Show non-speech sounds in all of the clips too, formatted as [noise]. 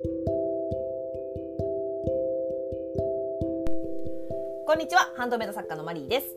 こんにちは。ハンドメイド作家のマリーです。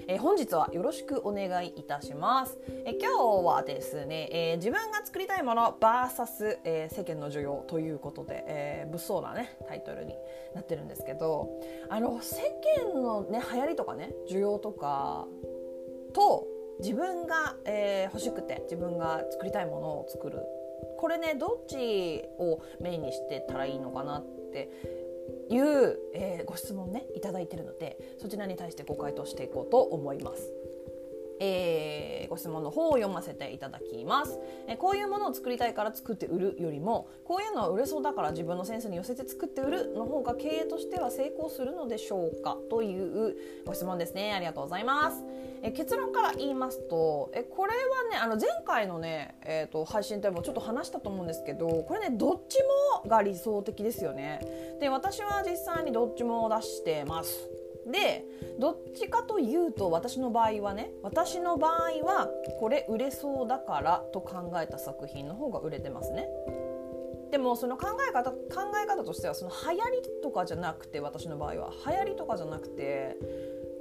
えー、本日はよろしくお願いいたします。えー、今日はですね、えー、自分が作りたいもの VS、えー、世間の需要ということで、え、物騒なねタイトルになってるんですけど、あの世間のね流行りとかね需要とかと自分が、え、欲しくて自分が作りたいものを作るこれねどっちをメインにしてたらいいのかなっていう、えー、ご質問ねいただいてるのでそちらに対してご回答していこうと思います。えー、ご質問の方を読ませていただきます、えー、こういうものを作りたいから作って売るよりもこういうのは売れそうだから自分のセンスに寄せて作って売るの方が経営としては成功するのでしょうかというご質問ですね。ありがとうございます、えー、結論から言いますと、えこれはねあの前回のね、えーと、配信でもちょっと話したと思うんですけどこれねどっちもが理想的ですよね。で私は実際にどっちも出してます。でどっちかというと私の場合はね私の場合はこれ売れそうだからと考えた作品の方が売れてますね。でもその考え方考え方としてはその流行りとかじゃなくて私の場合は流行りとかじゃなくて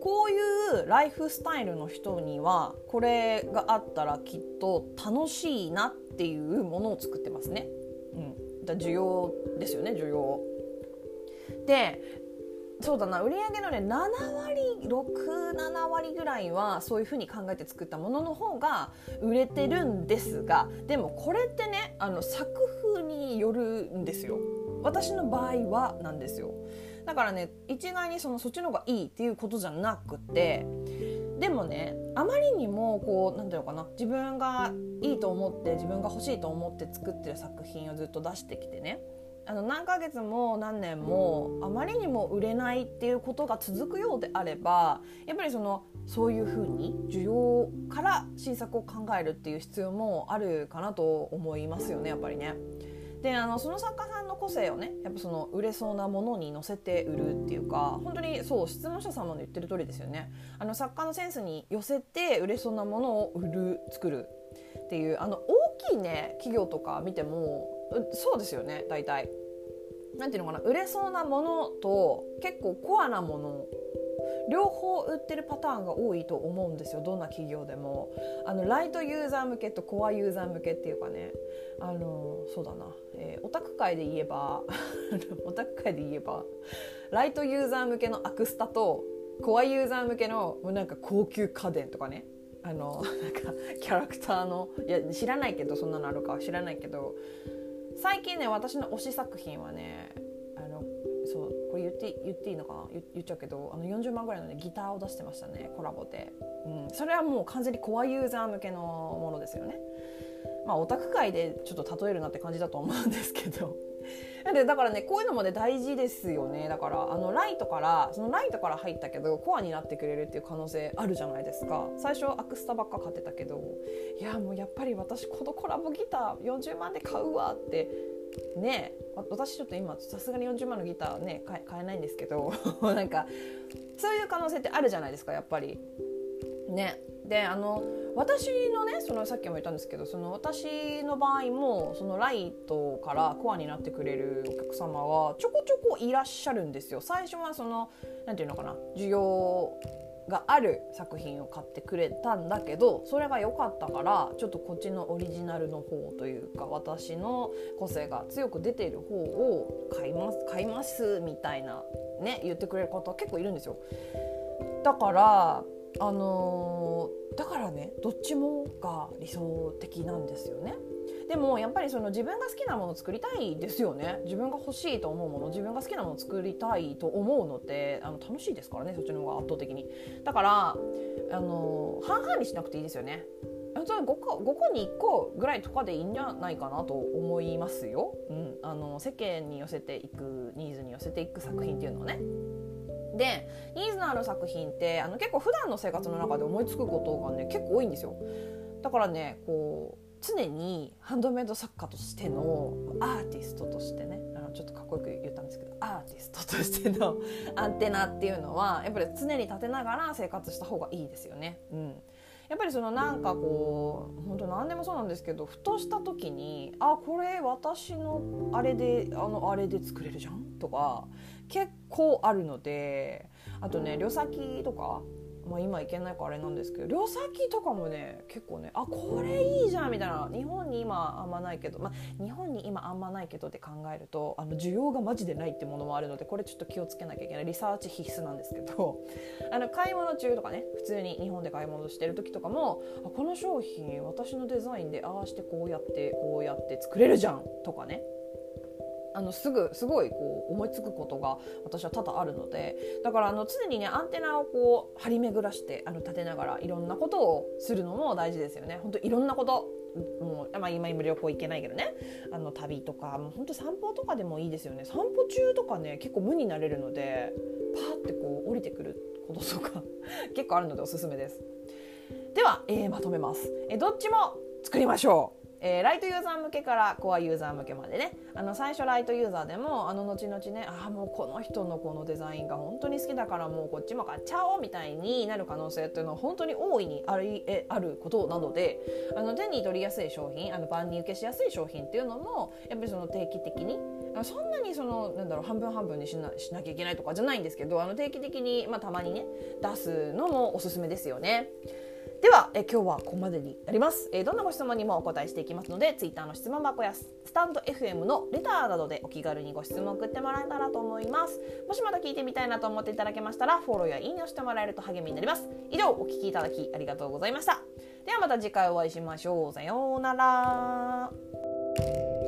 こういうライフスタイルの人にはこれがあったらきっと楽しいなっていうものを作ってますね。うん、だ需要ですよね需要。でそうだな。売上のね7割67割ぐらいはそういうふうに考えて作ったものの方が売れてるんですがでもこれってねあの作風によるんですよ。私の場合はなんですよ。だからね一概にそのそっちの方がいいっていうことじゃなくてでもねあまりにもこう何て言うのかな。自分がいいと思って自分が欲しいと思って作ってる作品をずっと出してきてね。あの何ヶ月も何年もあまりにも売れないっていうことが続くようであればやっぱりそのそういうふうに需要から新作を考えるっていう必要もあるかなと思いますよねやっぱりね。であのその作家さんの個性をねやっぱその売れそうなものに乗せて売るっていうか本当にそう質問者様の言ってる通りですよねあの作家のセンスに寄せて売れそうなものを売る作るっていうあの大きいね企業とか見てもそうですよね大体。なんていうのかな売れそうなものと結構コアなもの両方売ってるパターンが多いと思うんですよどんな企業でも。あのライトユーザー向けとコアユーザー向けっていうかね。あのそうだな、えー、オタク界で言えば [laughs] オタク界で言えばライトユーザー向けのアクスタとコアユーザー向けのもうなんか高級家電とかね。あのなんかキャラクターのいや知らないけどそんなのあるかは知らないけど最近ね私の推し作品はねあのそうこれ言って言っていいのかな？言っちゃうけどあの40万ぐらいの、ね、ギターを出してましたねコラボで、うん、それはもう完全にコアユーザー向けのものですよね。まあオタク界でちょっと例えるなって感じだと思うんですけど。でだからねこういうのもね大事ですよね。だからあのライトからそのライトから入ったけどコアになってくれるっていう可能性あるじゃないですか。最初アクスタばっか買ってたけどいやもうやっぱり私このコラボギター40万で買うわってね私ちょっと今さすがに40万のギターね買えないんですけど [laughs] なんかそういう可能性ってあるじゃないですかやっぱり。ね。であの私のねそのさっきも言ったんですけどその私の場合もそのライトからコアになってくれるお客様はちょこちょこいらっしゃるんですよ。最初はその何て言うのかな需要がある作品を買ってくれたんだけどそれが良かったからちょっとこっちのオリジナルの方というか私の個性が強く出ている方を買います買いますみたいなね言ってくれる方結構いるんですよ。だからあの、だからねどっちもが理想的なんですよね。でもやっぱりその自分が好きなものを作りたいですよね。自分が欲しいと思うもの自分が好きなものを作りたいと思うのってあの楽しいですからねそっちの方が圧倒的に。だからあの半々にしなくていいですよね。5個 ,5 個に1個ぐらいとかでいいんじゃないかなと思いますよ、うん、あの世間に寄せていくニーズに寄せていく作品っていうのはね。でニーズのある作品ってあの結構普段の生活の中で思いつくことがね結構多いんですよ。だからねこう常にハンドメイド作家としてのアーティストとしてねあのちょっとかっこよく言ったんですけどアーティストとしての [laughs] アンテナっていうのはやっぱり常に立てながら生活した方がいいですよね。うんやっぱりそのなんかこう本当何でもそうなんですけどふとした時にあこれ私のあれであのあれで作れるじゃん？とか結構あるのであとね旅先とかまあ、今行けないからあれなんですけど両先とかもね結構ねあこれいいじゃんみたいな。日本に今あんまないけど、まあ、日本に今あんまないけどって考えるとあの需要がマジでないってものもあるのでこれちょっと気をつけなきゃいけない。リサーチ必須なんですけど [laughs] あの買い物中とかね普通に日本で買い物してる時とかもあこの商品私のデザインでああしてこうやってこうやって作れるじゃんとかね。あのすぐすごいこう思いつくことが私は多々あるのでだからあの常にねアンテナをこう張り巡らしてあの立てながらいろんなことをするのも大事ですよね。本当いろんなこともう、まあ、今今旅行行けないけどねあの旅とかもう本当散歩とかでもいいですよね散歩中とかね結構無になれるのでパーってこう降りてくることとか [laughs] 結構あるのでおすすめです。では、えー、まとめます、え、どっちも作りましょうえー、ライトユーザー向けからコアユーザー向けまでねあの最初ライトユーザーでもあの後々ねああもうこの人のこのデザインが本当に好きだからもうこっちも買っちゃおうみたいになる可能性っていうのは本当に大いにありえあることなのであの手に取りやすい商品あの万人受けしやすい商品っていうのもやっぱりその定期的にそんなにそのなんだろう半分半分にしなしなきゃいけないとかじゃないんですけどあの定期的に、まあ、たまにね出すのもおすすめですよね。ではえ今日はここまでになります、えどんなご質問にもお答えしていきますので Twitter の質問箱やスタンド FM のレターなどでお気軽にご質問送ってもらえたらと思います。もしまだ聞いてみたいなと思っていただけましたらフォローやいいねをしてもらえると励みになります。以上お聞きいただきありがとうございました。ではまた次回お会いしましょう。さようなら。